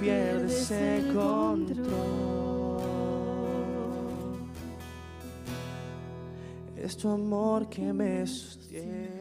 pierdes el control. Es tu amor que me sostiene.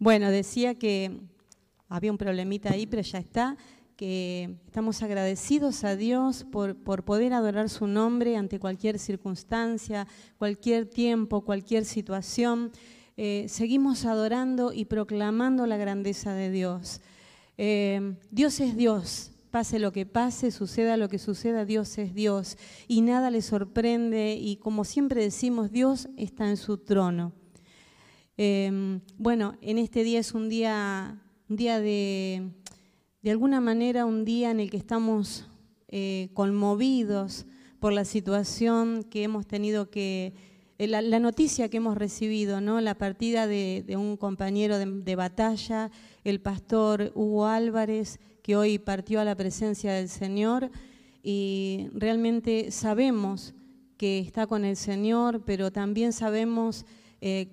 Bueno, decía que había un problemita ahí, pero ya está, que estamos agradecidos a Dios por, por poder adorar su nombre ante cualquier circunstancia, cualquier tiempo, cualquier situación. Eh, seguimos adorando y proclamando la grandeza de Dios. Eh, Dios es Dios, pase lo que pase, suceda lo que suceda, Dios es Dios y nada le sorprende y como siempre decimos, Dios está en su trono. Eh, bueno, en este día es un día, día de, de alguna manera, un día en el que estamos eh, conmovidos por la situación que hemos tenido que, eh, la, noticia que hemos recibido, ¿no? la partida de, un compañero de, de, batalla, el pastor Hugo Álvarez, que hoy partió a la presencia del Señor y realmente sabemos que está con el Señor, pero también sabemos eh,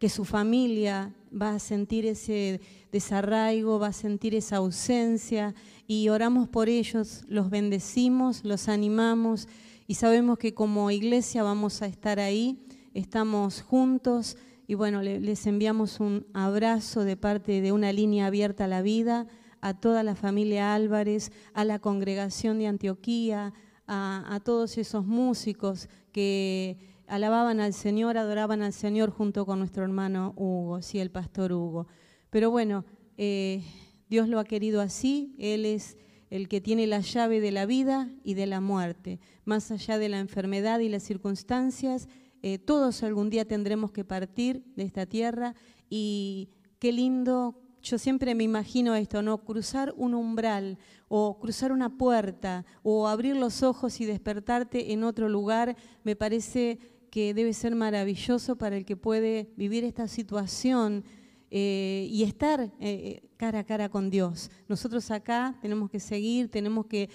que su familia va a sentir ese desarraigo, va a sentir esa ausencia y oramos por ellos, los bendecimos, los animamos y sabemos que como iglesia vamos a estar ahí, estamos juntos y bueno, les enviamos un abrazo de parte de una línea abierta a la vida, a toda la familia Álvarez, a la congregación de Antioquía, a, a todos esos músicos que alababan al Señor, adoraban al Señor junto con nuestro hermano Hugo, sí, el pastor Hugo. Pero bueno, eh, Dios lo ha querido así, Él es el que tiene la llave de la vida y de la muerte. Más allá de la enfermedad y las circunstancias, eh, todos algún día tendremos que partir de esta tierra y qué lindo yo siempre me imagino esto, ¿no? Cruzar un umbral o cruzar una puerta o abrir los ojos y despertarte en otro lugar, me parece que debe ser maravilloso para el que puede vivir esta situación eh, y estar eh, cara a cara con Dios. Nosotros acá tenemos que seguir, tenemos que,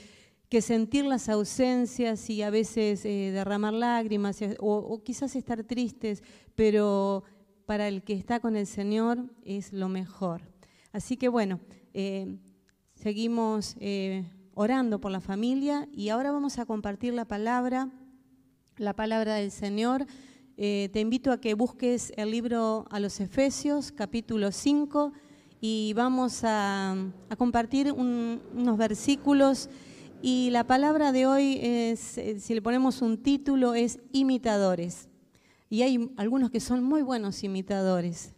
sentir las ausencias y a veces eh, derramar lágrimas o, quizás estar tristes, pero para el que está con el Señor es lo mejor. Así que bueno, eh, seguimos orando por la familia y ahora vamos a compartir la palabra la palabra del Señor. Eh, te invito a que busques el libro a los Efesios, capítulo 5, y vamos a, compartir un, unos versículos. Y la palabra de hoy, es, eh, si le ponemos un título, es imitadores. Y hay algunos que son muy buenos imitadores.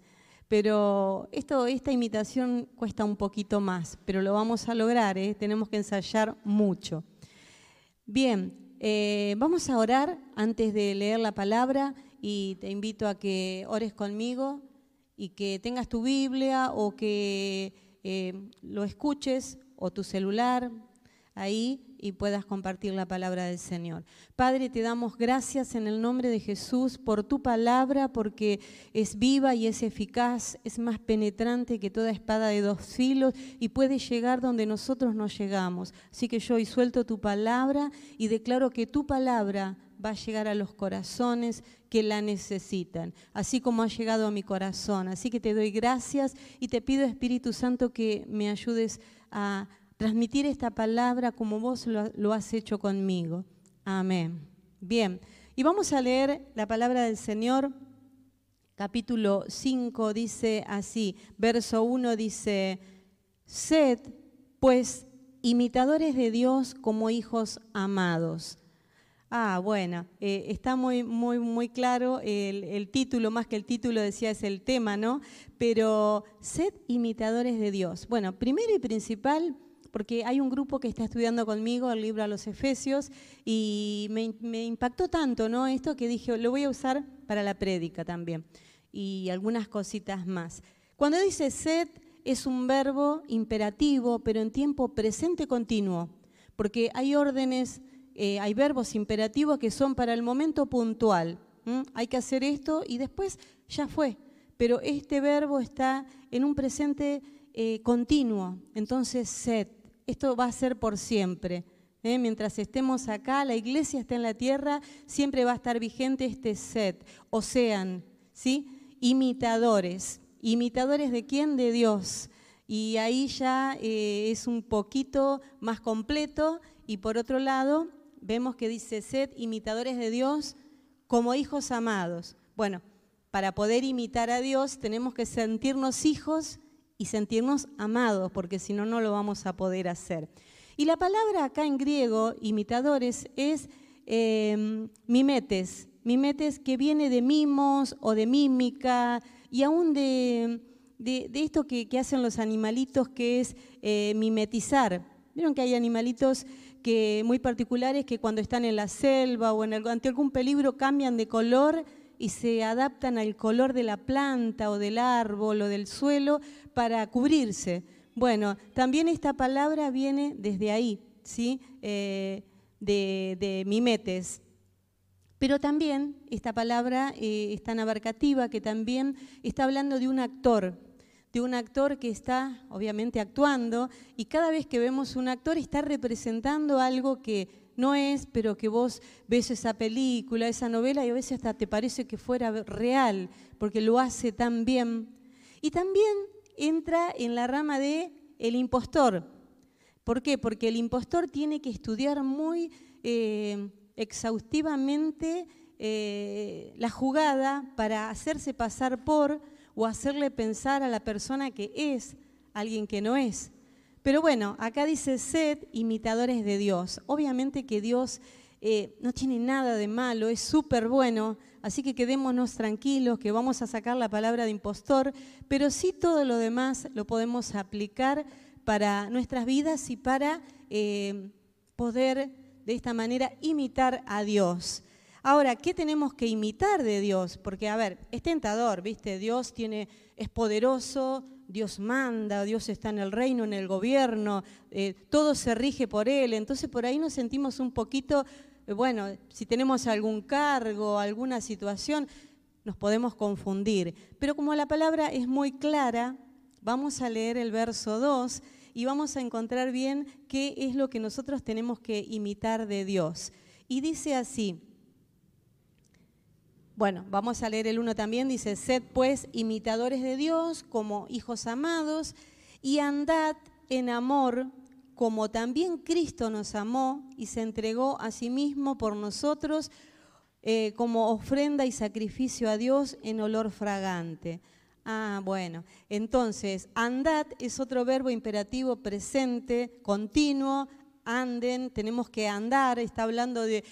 Pero esto, esta imitación cuesta un poquito más, pero lo vamos a lograr, ¿eh? tenemos que ensayar mucho. Bien, eh, vamos a orar antes de leer la palabra y te invito a que ores conmigo y que tengas tu Biblia o que eh, lo escuches o tu celular ahí y puedas compartir la palabra del Señor. Padre, te damos gracias en el nombre de Jesús por tu palabra, porque es viva y es eficaz, es más penetrante que toda espada de dos filos y puede llegar donde nosotros no llegamos. Así que yo hoy suelto tu palabra y declaro que tu palabra va a llegar a los corazones que la necesitan, así como ha llegado a mi corazón. Así que te doy gracias y te pido, Espíritu Santo, que me ayudes a transmitir esta palabra como vos lo, has hecho conmigo. Amén. Bien, y vamos a leer la palabra del Señor, capítulo 5, dice así, verso 1 dice, sed pues imitadores de Dios como hijos amados. Ah, bueno, eh, está muy, muy, muy claro el, el, título, más que el título decía es el tema, ¿no? Pero sed imitadores de Dios. Bueno, primero y principal, porque hay un grupo que está estudiando conmigo el libro a los Efesios y me, impactó tanto, ¿no? Esto que dije, lo voy a usar para la prédica también y algunas cositas más. Cuando dice sed, es un verbo imperativo, pero en tiempo presente continuo, porque hay órdenes, eh, hay verbos imperativos que son para el momento puntual. Hay que hacer esto y después ya fue. Pero este verbo está en un presente eh, continuo, entonces sed. Esto va a ser por siempre. ¿eh? Mientras estemos acá, la iglesia está en la tierra, siempre va a estar vigente este sed. O sean, ¿sí? Imitadores. ¿Imitadores de quién? De Dios. Y ahí ya eh, es un poquito más completo. Y por otro lado, vemos que dice, sed imitadores de Dios como hijos amados. Bueno, para poder imitar a Dios tenemos que sentirnos hijos y sentirnos amados, porque si no, no lo vamos a poder hacer. Y la palabra acá en griego, imitadores, es eh, mimetes, mimetes que viene de mimos o de mímica, y aún de, esto que, hacen los animalitos, que es eh, mimetizar. Vieron que hay animalitos que, muy particulares que cuando están en la selva o en ante algún peligro cambian de color y se adaptan al color de la planta o del árbol o del suelo para cubrirse. Bueno, también esta palabra viene desde ahí, ¿sí? Eh, de, mimetes. Pero también esta palabra eh, es tan abarcativa que también está hablando de un actor, de un actor que está obviamente actuando y cada vez que vemos un actor está representando algo que no es, pero que vos ves esa película, esa novela y a veces hasta te parece que fuera real, porque lo hace tan bien. Y también entra en la rama de el impostor. ¿Por qué? Porque el impostor tiene que estudiar muy eh, exhaustivamente eh, la jugada para hacerse pasar por o hacerle pensar a la persona que es alguien que no es. Pero bueno, acá dice sed imitadores de Dios. Obviamente que Dios eh, no tiene nada de malo, es súper bueno, así que quedémonos tranquilos que vamos a sacar la palabra de impostor, pero sí todo lo demás lo podemos aplicar para nuestras vidas y para eh, poder de esta manera imitar a Dios. Ahora, ¿qué tenemos que imitar de Dios? Porque, a ver, es tentador, ¿viste? Dios tiene, es poderoso, Dios manda, Dios está en el reino, en el gobierno, eh, todo se rige por Él. Entonces, por ahí nos sentimos un poquito, eh, bueno, si tenemos algún cargo, alguna situación, nos podemos confundir. Pero como la palabra es muy clara, vamos a leer el verso 2 y vamos a encontrar bien qué es lo que nosotros tenemos que imitar de Dios. Y dice así, bueno, vamos a leer el uno también, dice, sed pues imitadores de Dios como hijos amados y andad en amor como también Cristo nos amó y se entregó a sí mismo por nosotros eh, como ofrenda y sacrificio a Dios en olor fragante. Ah, bueno. Entonces, andad es otro verbo imperativo presente, continuo. Anden, tenemos que andar, está hablando de,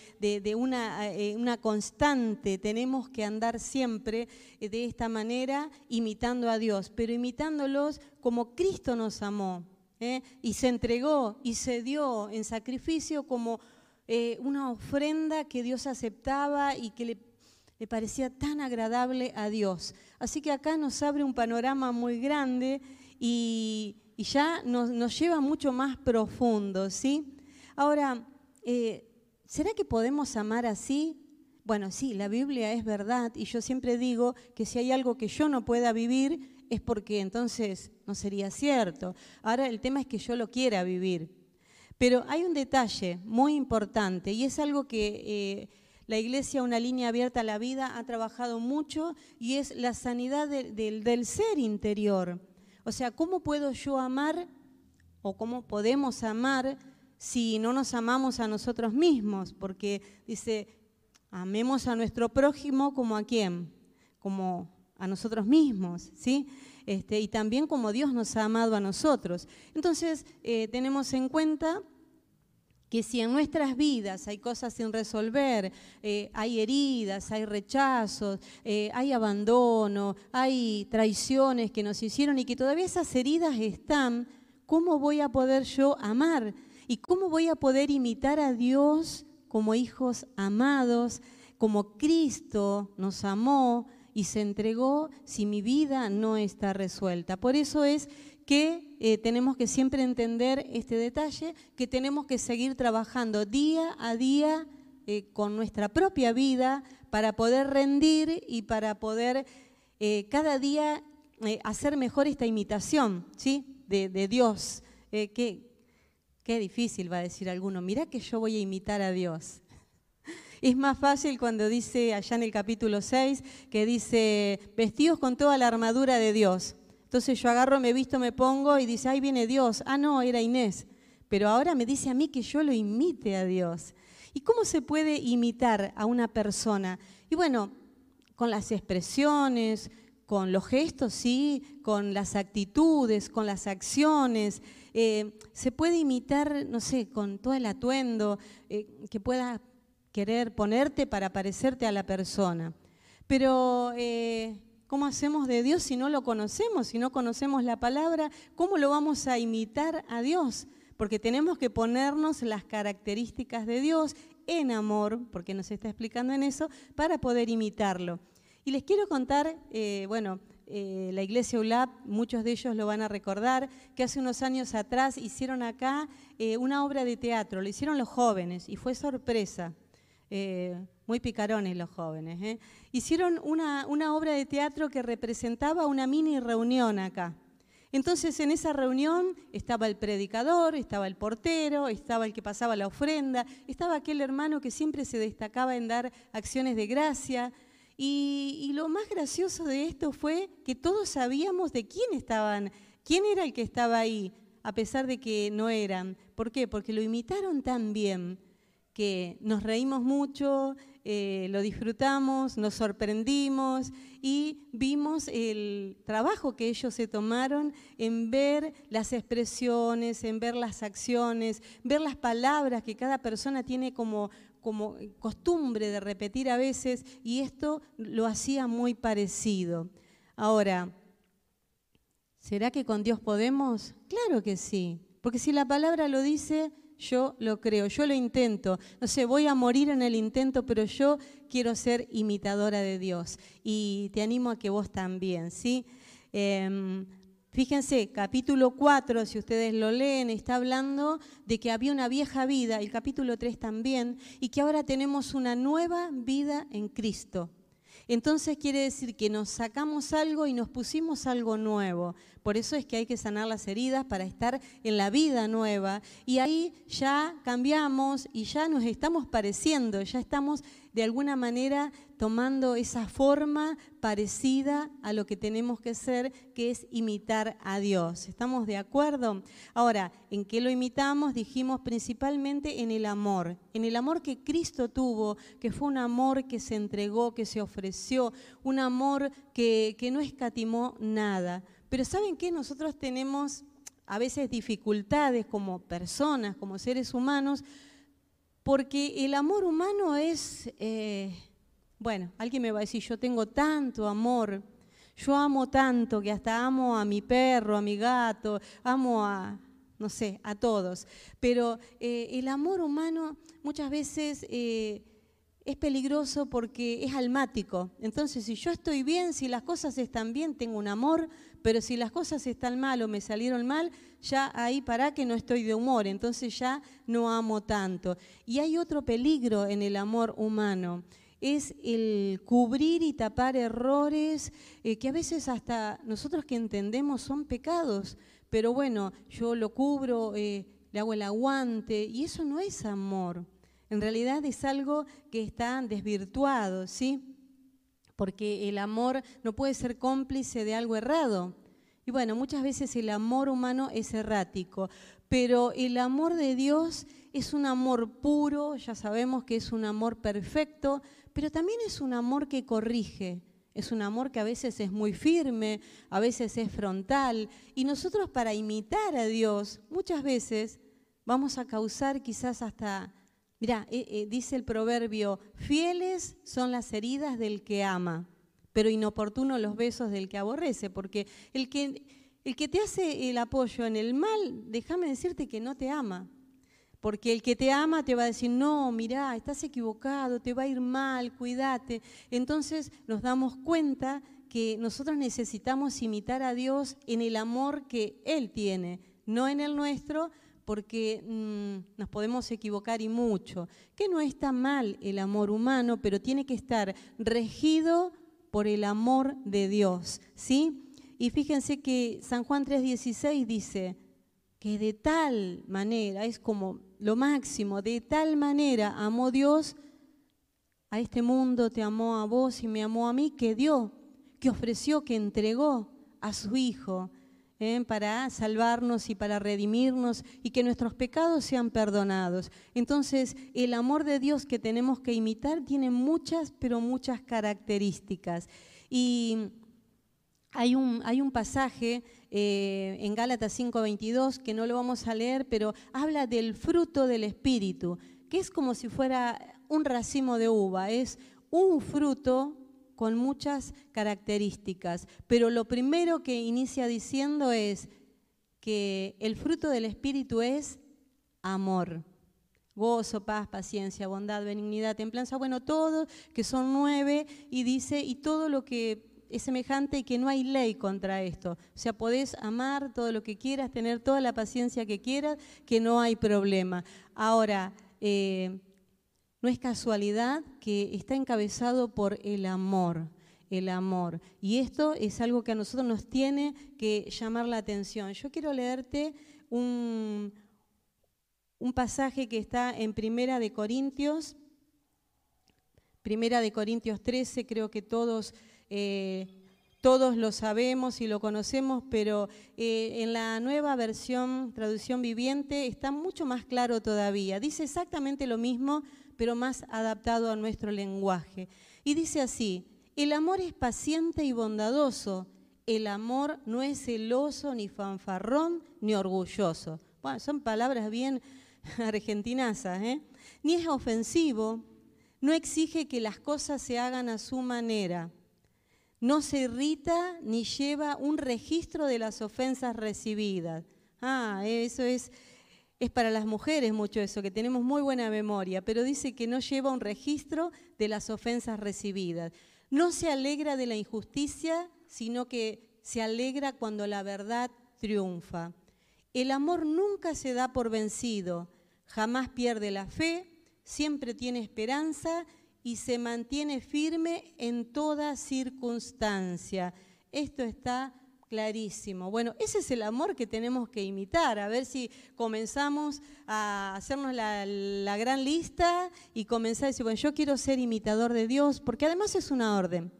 una, eh, una, constante, tenemos que andar siempre eh, de esta manera, imitando a Dios, pero imitándolos como Cristo nos amó ¿eh? y se entregó y se dio en sacrificio como una ofrenda que Dios aceptaba y que le le parecía tan agradable a Dios. Así que acá nos abre un panorama muy grande y, ya nos, lleva mucho más profundo, ¿sí? Ahora, eh, ¿será que podemos amar así? Bueno, sí, la Biblia es verdad y yo siempre digo que si hay algo que yo no pueda vivir es porque entonces no sería cierto. Ahora el tema es que yo lo quiera vivir. Pero hay un detalle muy importante y es algo que... Eh, la iglesia, una línea abierta a la vida, ha trabajado mucho y es la sanidad del ser interior. O sea, ¿cómo puedo yo amar o cómo podemos amar si no nos amamos a nosotros mismos? Porque dice, amemos a nuestro prójimo como a quién? Como a nosotros mismos, ¿sí? Este, y también como Dios nos ha amado a nosotros. Entonces, eh, tenemos en cuenta que si en nuestras vidas hay cosas sin resolver, eh, hay heridas, hay rechazos, eh, hay abandono, hay traiciones que nos hicieron y que todavía esas heridas están, ¿cómo voy a poder yo amar? ¿Y cómo voy a poder imitar a Dios como hijos amados, como Cristo nos amó y se entregó si mi vida no está resuelta? Por eso es que eh, tenemos que siempre entender este detalle, que tenemos que seguir trabajando día a día eh, con nuestra propia vida para poder rendir y para poder eh, cada día hacer mejor esta imitación ¿sí? de, Dios. qué, qué difícil va a decir alguno, mirá que yo voy a imitar a Dios. Es más fácil cuando dice allá en el capítulo 6 que dice, vestidos con toda la armadura de Dios. Entonces yo agarro, me visto, me pongo y dice, ahí viene Dios. Ah, no, era Inés. Pero ahora me dice a mí que yo lo imite a Dios. ¿Y cómo se puede imitar a una persona? Y bueno, con las expresiones, con los gestos, sí, con las actitudes, con las acciones. Eh, se puede imitar, no sé, con todo el atuendo eh, que pueda querer ponerte para parecerte a la persona. Pero eh, ¿Cómo hacemos de Dios si no lo conocemos, si no conocemos la palabra? ¿Cómo lo vamos a imitar a Dios? Porque tenemos que ponernos las características de Dios en amor, porque nos está explicando en eso, para poder imitarlo. Y les quiero contar, eh, bueno, eh, la iglesia ULAP, muchos de ellos lo van a recordar, que hace unos años atrás hicieron acá eh, una obra de teatro, lo hicieron los jóvenes y fue sorpresa muy picarones los jóvenes, hicieron una, una obra de teatro que representaba una mini reunión acá. Entonces en esa reunión estaba el predicador, estaba el portero, estaba el que pasaba la ofrenda, estaba aquel hermano que siempre se destacaba en dar acciones de gracia. Y, lo más gracioso de esto fue que todos sabíamos de quién estaban, quién era el que estaba ahí, a pesar de que no eran. ¿Por qué? Porque lo imitaron tan bien que nos reímos mucho, eh, lo disfrutamos, nos sorprendimos y vimos el trabajo que ellos se tomaron en ver las expresiones, en ver las acciones, ver las palabras que cada persona tiene como, como costumbre de repetir a veces y esto lo hacía muy parecido. Ahora, ¿será que con Dios podemos? Claro que sí, porque si la palabra lo dice, yo lo creo, yo lo intento. No sé, voy a morir en el intento, pero yo quiero ser imitadora de Dios. Y te animo a que vos también, ¿sí? Em, fíjense, capítulo 4, si ustedes lo leen, está hablando de que había una vieja vida, el capítulo 3 también, y que ahora tenemos una nueva vida en Cristo. Entonces quiere decir que nos sacamos algo y nos pusimos algo nuevo. Por eso es que hay que sanar las heridas para estar en la vida nueva. Y ahí ya cambiamos y ya nos estamos pareciendo, ya estamos de alguna manera tomando esa forma parecida a lo que tenemos que ser, que es imitar a Dios. ¿Estamos de acuerdo? Ahora, ¿en qué lo imitamos? Dijimos principalmente en el amor, en el amor que Cristo tuvo, que fue un amor que se entregó, que se ofreció, un amor que, que no escatimó nada. Pero ¿saben qué? Nosotros tenemos a veces dificultades como personas, como seres humanos, porque el amor humano es, eh, bueno, alguien me va a decir, yo tengo tanto amor, yo amo tanto que hasta amo a mi perro, a mi gato, amo a, no sé, a todos. Pero eh, el amor humano muchas veces eh, es peligroso porque es almático. Entonces, si yo estoy bien, si las cosas están bien, tengo un amor, pero si las cosas están mal o me salieron mal, ya ahí para que no estoy de humor, entonces ya no amo tanto. Y hay otro peligro en el amor humano, es el cubrir y tapar errores eh, que a veces hasta nosotros que entendemos son pecados, pero bueno, yo lo cubro, eh, le hago el aguante, y eso no es amor. En realidad es algo que está desvirtuado, ¿sí? Porque el amor no puede ser cómplice de algo errado. Y bueno, muchas veces el amor humano es errático, pero el amor de Dios es un amor puro, ya sabemos que es un amor perfecto, pero también es un amor que corrige, es un amor que a veces es muy firme, a veces es frontal, y nosotros para imitar a Dios muchas veces vamos a causar quizás hasta Mirá, eh, eh, dice el proverbio, fieles son las heridas del que ama, pero inoportunos los besos del que aborrece, porque el que, El que te hace el apoyo en el mal, déjame decirte que no te ama. Porque el que te ama te va a decir, no, mirá, estás equivocado, te va a ir mal, cuídate. Entonces nos damos cuenta que nosotros necesitamos imitar a Dios en el amor que Él tiene, no en el nuestro, porque mm, nos podemos equivocar y mucho. Que no está mal el amor humano, pero tiene que estar regido por el amor de Dios, ¿sí? Y fíjense que San Juan 3:16 dice que de tal manera, es como lo máximo, de tal manera amó Dios a este mundo, te amó a vos y me amó a mí, que dio que ofreció, que entregó a su Hijo ¿eh? para salvarnos y para redimirnos y que nuestros pecados sean perdonados. Entonces, el amor de Dios que tenemos que imitar tiene muchas, pero muchas características. Y hay un, hay un pasaje eh, en Gálatas 5:22 que no lo vamos a leer, pero habla del fruto del Espíritu, que es como si fuera un racimo de uva, es un fruto con muchas características, pero lo primero que inicia diciendo es que el fruto del Espíritu es amor. Gozo, paz, paciencia, bondad, benignidad, templanza, bueno, todo, que son nueve, y dice, y todo lo que es semejante y que no hay ley contra esto. O sea, podés amar todo lo que quieras, tener toda la paciencia que quieras, que no hay problema. Ahora, eh, no es casualidad que está encabezado por el amor, el amor. Y esto es algo que a nosotros nos tiene que llamar la atención. Yo quiero leerte un, un pasaje que está en Primera de Corintios, Primera de Corintios 13, creo que todos... Eh, todos lo sabemos y lo conocemos, pero eh, en la nueva versión, traducción viviente, está mucho más claro todavía. Dice exactamente lo mismo, pero más adaptado a nuestro lenguaje. Y dice así, el amor es paciente y bondadoso, el amor no es celoso, ni fanfarrón, ni orgulloso. Bueno, son palabras bien argentinasas, ¿eh? Ni es ofensivo, no exige que las cosas se hagan a su manera, no se irrita ni lleva un registro de las ofensas recibidas. Ah, eso es es para las mujeres mucho eso, que tenemos muy buena memoria, pero dice que no lleva un registro de las ofensas recibidas. No se alegra de la injusticia, sino que se alegra cuando la verdad triunfa. El amor nunca se da por vencido, jamás pierde la fe, siempre tiene esperanza y se mantiene firme en toda circunstancia. Esto está clarísimo. Bueno, ese es el amor que tenemos que imitar, a ver si comenzamos a hacernos la, gran lista y comenzar a decir, bueno, yo quiero ser imitador de Dios, porque además es una orden.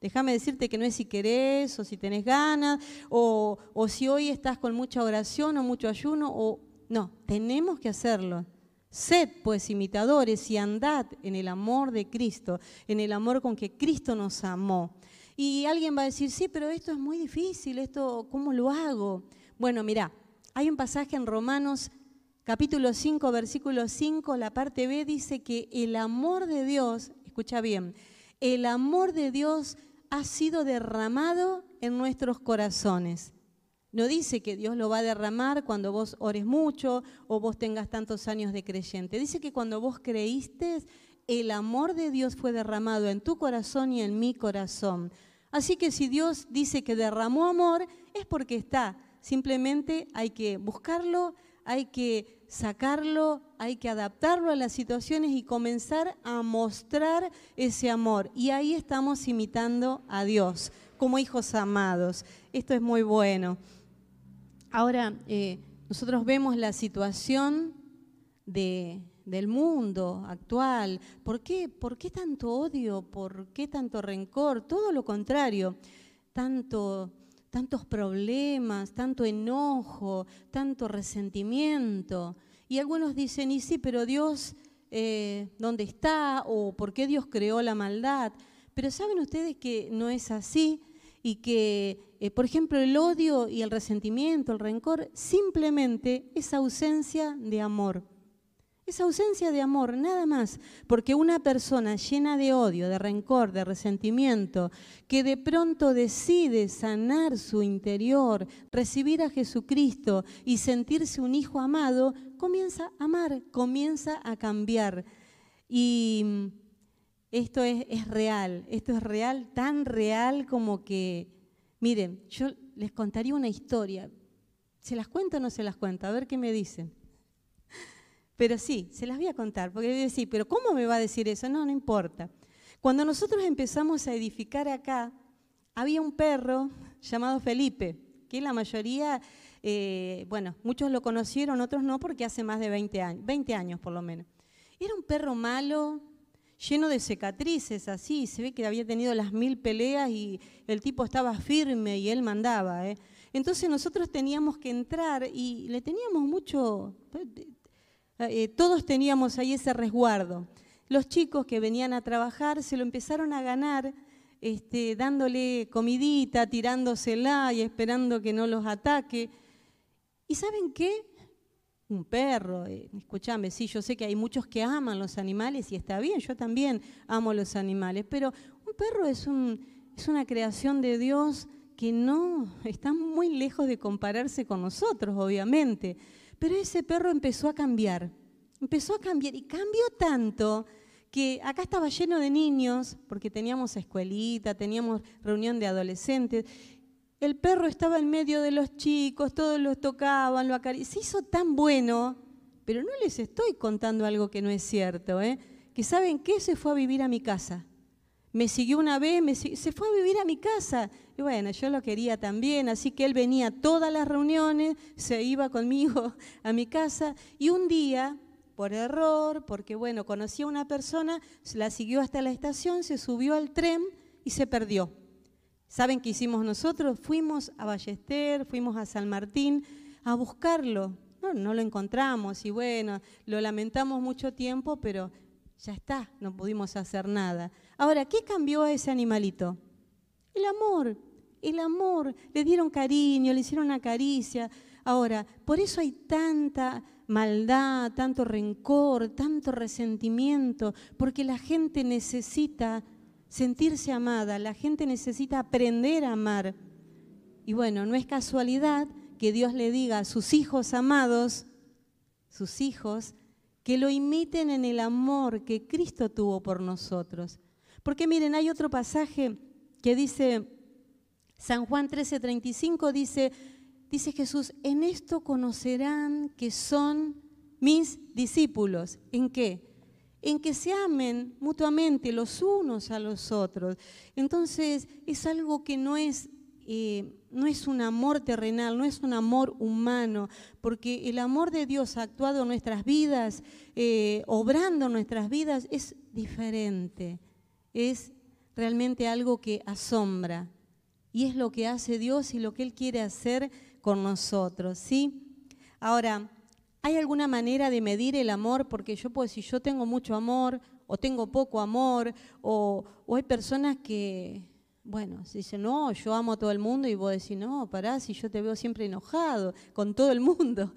Déjame decirte que no es si querés o si tenés ganas o, o si hoy estás con mucha oración o mucho ayuno o no, tenemos que hacerlo. Sed pues imitadores y andad en el amor de Cristo, en el amor con que Cristo nos amó. Y alguien va a decir, sí, pero esto es muy difícil, esto, ¿cómo lo hago? Bueno, mira, hay un pasaje en Romanos capítulo 5, versículo 5, la parte B dice que el amor de Dios, escucha bien, el amor de Dios ha sido derramado en nuestros corazones. No dice que Dios lo va a derramar cuando vos ores mucho o vos tengas tantos años de creyente. Dice que cuando vos creíste, el amor de Dios fue derramado en tu corazón y en mi corazón. Así que si Dios dice que derramó amor, es porque está. Simplemente hay que buscarlo, hay que sacarlo, hay que adaptarlo a las situaciones y comenzar a mostrar ese amor. Y ahí estamos imitando a Dios como hijos amados. Esto es muy bueno. Ahora, eh, nosotros vemos la situación de, del mundo actual. ¿Por qué? ¿Por qué tanto odio? ¿Por qué tanto rencor? Todo lo contrario, tanto, tantos problemas, tanto enojo, tanto resentimiento. Y algunos dicen, y sí, pero Dios, eh, ¿dónde está? ¿O por qué Dios creó la maldad? Pero saben ustedes que no es así y que, eh, por ejemplo, el odio y el resentimiento, el rencor, simplemente es ausencia de amor Es ausencia de amor, nada más. Porque una persona llena de odio, de rencor, de resentimiento, que de pronto decide sanar su interior, recibir a Jesucristo y sentirse un hijo amado, comienza a amar, comienza a cambiar. Y esto es, es real, esto es real, tan real como que, miren, yo les contaría una historia. ¿Se las cuento o no se las cuento? A ver qué me dicen. Pero sí, se las voy a contar, porque voy a decir, pero ¿cómo me va a decir eso? No, no importa. Cuando nosotros empezamos a edificar acá, había un perro llamado Felipe, que la mayoría, eh, bueno, muchos lo conocieron, otros no, porque hace más de 20 años, 20 años por lo menos. Era un perro malo, lleno de cicatrices, así, se ve que había tenido las mil peleas y el tipo estaba firme y él mandaba. ¿eh? Entonces nosotros teníamos que entrar y le teníamos mucho, eh, todos teníamos ahí ese resguardo. Los chicos que venían a trabajar se lo empezaron a ganar este, dándole comidita, tirándosela y esperando que no los ataque. ¿Y saben qué? Un perro, eh, escúchame, sí, yo sé que hay muchos que aman los animales y está bien, yo también amo los animales, pero un perro es una creación de Dios que no está muy lejos de compararse con nosotros, obviamente. Pero ese perro empezó a cambiar, empezó a cambiar y cambió tanto que acá estaba lleno de niños, porque teníamos escuelita, teníamos reunión de adolescentes. El perro estaba en medio de los chicos, todos los tocaban, lo acariciaban. Se hizo tan bueno, pero no les estoy contando algo que no es cierto, ¿eh? que saben que se fue a vivir a mi casa. Me siguió una vez, se fue a vivir a mi casa. Y bueno, yo lo quería también, así que él venía a todas las reuniones, se iba conmigo a mi casa y un día, por error, porque bueno, conocía a una persona, la siguió hasta la estación, se subió al tren y se perdió. ¿Saben qué hicimos nosotros? Fuimos a Ballester, fuimos a San Martín a buscarlo. No lo encontramos y bueno, lo lamentamos mucho tiempo, pero ya está, no pudimos hacer nada. Ahora, ¿qué cambió a ese animalito? El amor, el amor. Le dieron cariño, le hicieron una caricia. Ahora, por eso hay tanta maldad, tanto rencor, tanto resentimiento, porque la gente necesita sentirse amada, la gente necesita aprender a amar. Y bueno, no es casualidad que Dios le diga a sus hijos amados, sus hijos, que lo imiten en el amor que Cristo tuvo por nosotros. Porque miren, hay otro pasaje que dice, San Juan 13:35 dice, dice Jesús, en esto conocerán que son mis discípulos. ¿En qué? En que se amen mutuamente los unos a los otros. Entonces es algo que no es, eh, no es un amor terrenal, no es un amor humano, porque el amor de Dios actuado en nuestras vidas, eh, obrando en nuestras vidas, es diferente. Es realmente algo que asombra. Y es lo que hace Dios y lo que Él quiere hacer con nosotros, ¿sí? Ahora, ¿hay alguna manera de medir el amor? Porque yo puedo decir, yo tengo mucho amor, o tengo poco amor, o, hay personas que, bueno, se dicen, no, yo amo a todo el mundo, y vos decís, no, pará, si yo te veo siempre enojado con todo el mundo.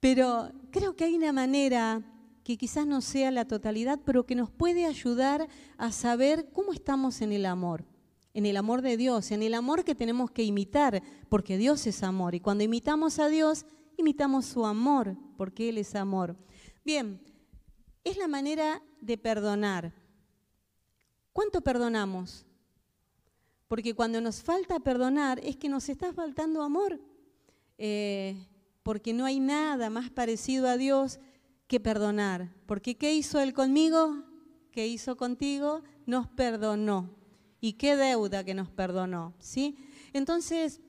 Pero creo que hay una manera que quizás no sea la totalidad, pero que nos puede ayudar a saber cómo estamos en el amor, en el amor de Dios, en el amor que tenemos que imitar, porque Dios es amor. Y cuando imitamos a Dios, imitamos su amor, porque Él es amor. Bien, es la manera de perdonar. ¿Cuánto perdonamos? Porque cuando nos falta perdonar es que nos está faltando amor, eh, porque no hay nada más parecido a Dios que perdonar. Porque ¿qué hizo Él conmigo? ¿Qué hizo contigo? Nos perdonó. ¿Y qué deuda que nos perdonó? ¿sí? Entonces,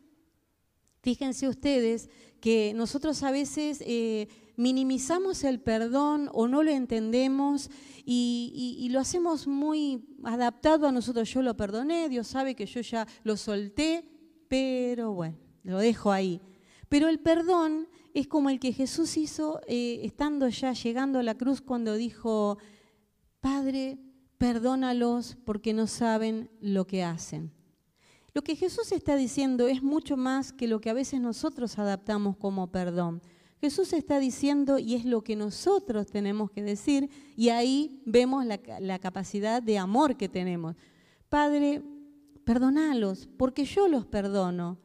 fíjense ustedes que nosotros a veces eh, minimizamos el perdón o no lo entendemos y, y, lo hacemos muy adaptado a nosotros. Yo lo perdoné, Dios sabe que yo ya lo solté, pero bueno, lo dejo ahí. Pero el perdón es como el que Jesús hizo eh, estando ya llegando a la cruz cuando dijo, Padre, perdónalos porque no saben lo que hacen. Lo que Jesús está diciendo es mucho más que lo que a veces nosotros adaptamos como perdón. Jesús está diciendo, y es lo que nosotros tenemos que decir, y ahí vemos la, la capacidad de amor que tenemos. Padre, perdonalos, porque yo los perdono.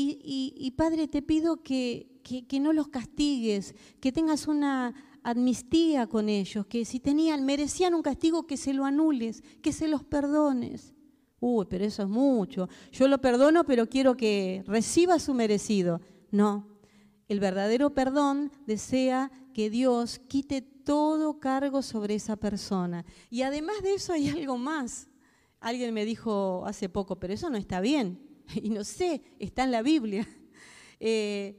Y, Padre, te pido que, que, no los castigues, que tengas una amnistía con ellos, que si tenían, merecían un castigo, que se lo anules, que se los perdones. Uy, pero eso es mucho. Yo lo perdono, pero quiero que reciba su merecido. No, el verdadero perdón desea que Dios quite todo cargo sobre esa persona. Y además de eso hay algo más. Alguien me dijo hace poco, pero eso no está bien. Y no sé, está en la Biblia. Eh,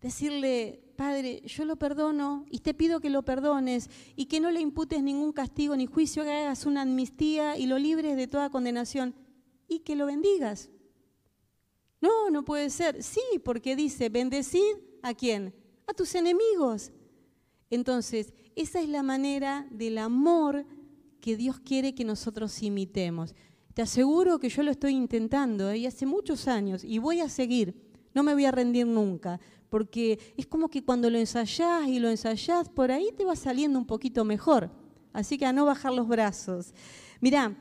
decirle, Padre, yo lo perdono y te pido que lo perdones y que no le imputes ningún castigo ni juicio, que hagas una amnistía y lo libres de toda condenación y que lo bendigas. No, no puede ser. Sí, porque dice, bendecid a quién? A tus enemigos. Entonces, esa es la manera del amor que Dios quiere que nosotros imitemos. Te aseguro que yo lo estoy intentando ¿eh? y hace muchos años y voy a seguir. No me voy a rendir nunca, porque es como que cuando lo ensayás y lo ensayás, por ahí te va saliendo un poquito mejor. Así que a no bajar los brazos. Mirá,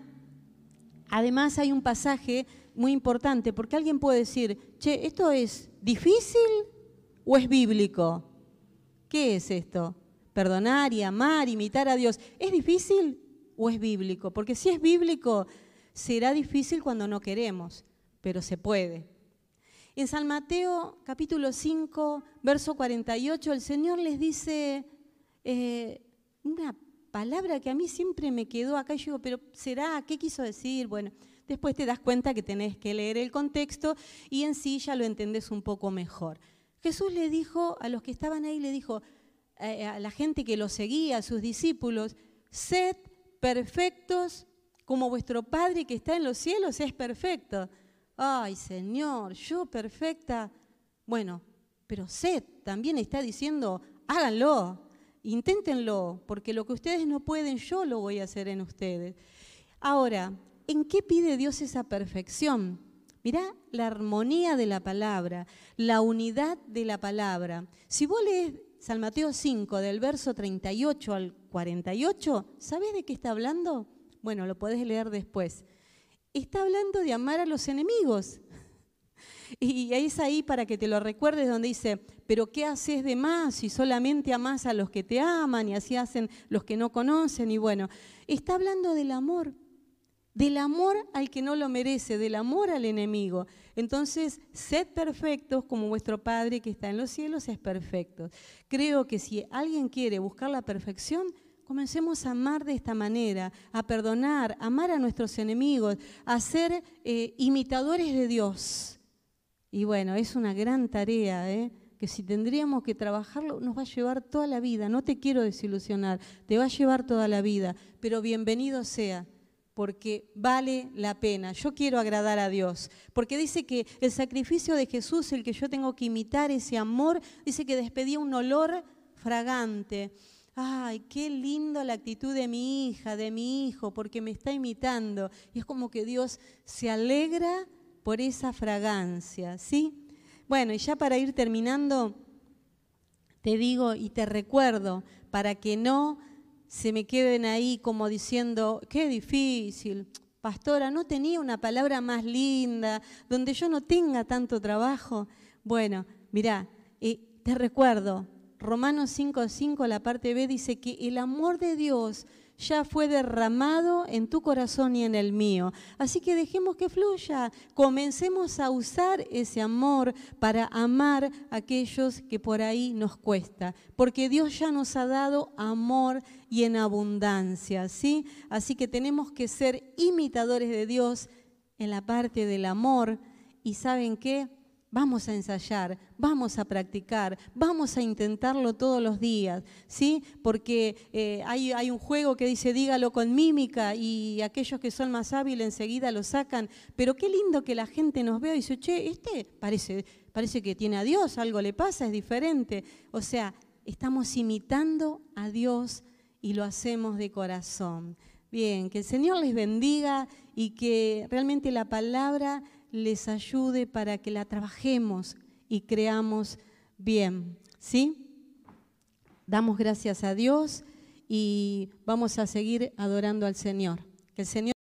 además hay un pasaje muy importante, porque alguien puede decir, che, ¿esto es difícil o es bíblico? ¿Qué es esto? Perdonar y amar, imitar a Dios. ¿Es difícil? o es bíblico? Porque si es bíblico, será difícil cuando no queremos, pero se puede. En San Mateo capítulo 5, verso 48, el Señor les dice eh, una palabra que a mí siempre me quedó acá y yo digo, pero ¿será? ¿Qué quiso decir? Bueno, después te das cuenta que tenés que leer el contexto y en sí ya lo entendés un poco mejor. Jesús le dijo a los que estaban ahí, le dijo eh, a la gente que lo seguía, a sus discípulos, sed perfectos como vuestro Padre que está en los cielos es perfecto. Ay, Señor, yo perfecta. Bueno, pero sed también está diciendo, háganlo, inténtenlo, porque lo que ustedes no pueden, yo lo voy a hacer en ustedes. Ahora, ¿en qué pide Dios esa perfección? Mirá la armonía de la palabra, la unidad de la palabra. Si vos lees San Mateo 5, del verso 38 al 48, ¿sabes de qué está hablando? Bueno, lo podés leer después. Está hablando de amar a los enemigos. Y es ahí para que te lo recuerdes donde dice, pero ¿qué haces de más si solamente amas a los que te aman y así hacen los que no conocen? Y bueno, está hablando del amor del amor al que no lo merece, del amor al enemigo. Entonces, sed perfectos como vuestro Padre que está en los cielos es perfecto. Creo que si alguien quiere buscar la perfección, comencemos a amar de esta manera, a perdonar, a amar a nuestros enemigos, a ser eh, imitadores de Dios. Y bueno, es una gran tarea, ¿eh? que si tendríamos que trabajarlo nos va a llevar toda la vida. No te quiero desilusionar, te va a llevar toda la vida, pero bienvenido sea porque vale la pena. Yo quiero agradar a Dios, porque dice que el sacrificio de Jesús, el que yo tengo que imitar ese amor, dice que despedía un olor fragante. Ay, qué lindo la actitud de mi hija, de mi hijo, porque me está imitando. Y es como que Dios se alegra por esa fragancia, ¿sí? Bueno, y ya para ir terminando, te digo y te recuerdo, para que no se me queden ahí como diciendo, qué difícil, pastora, no tenía una palabra más linda, donde yo no tenga tanto trabajo. Bueno, mira, eh, te recuerdo, Romanos 5.5, la parte B dice que el amor de Dios ya fue derramado en tu corazón y en el mío. Así que dejemos que fluya, comencemos a usar ese amor para amar a aquellos que por ahí nos cuesta, porque Dios ya nos ha dado amor y en abundancia, ¿sí? Así que tenemos que ser imitadores de Dios en la parte del amor y ¿saben qué? Vamos a ensayar, vamos a practicar, vamos a intentarlo todos los días, ¿sí? Porque eh, hay, un juego que dice dígalo con mímica y aquellos que son más hábiles enseguida lo sacan, pero qué lindo que la gente nos vea y dice, che, este parece, parece que tiene a Dios, algo le pasa, es diferente. O sea, estamos imitando a Dios y lo hacemos de corazón. Bien, que el Señor les bendiga y que realmente la palabra les ayude para que la trabajemos y creamos bien. ¿Sí? Damos gracias a Dios y vamos a seguir adorando al Señor. Que el Señor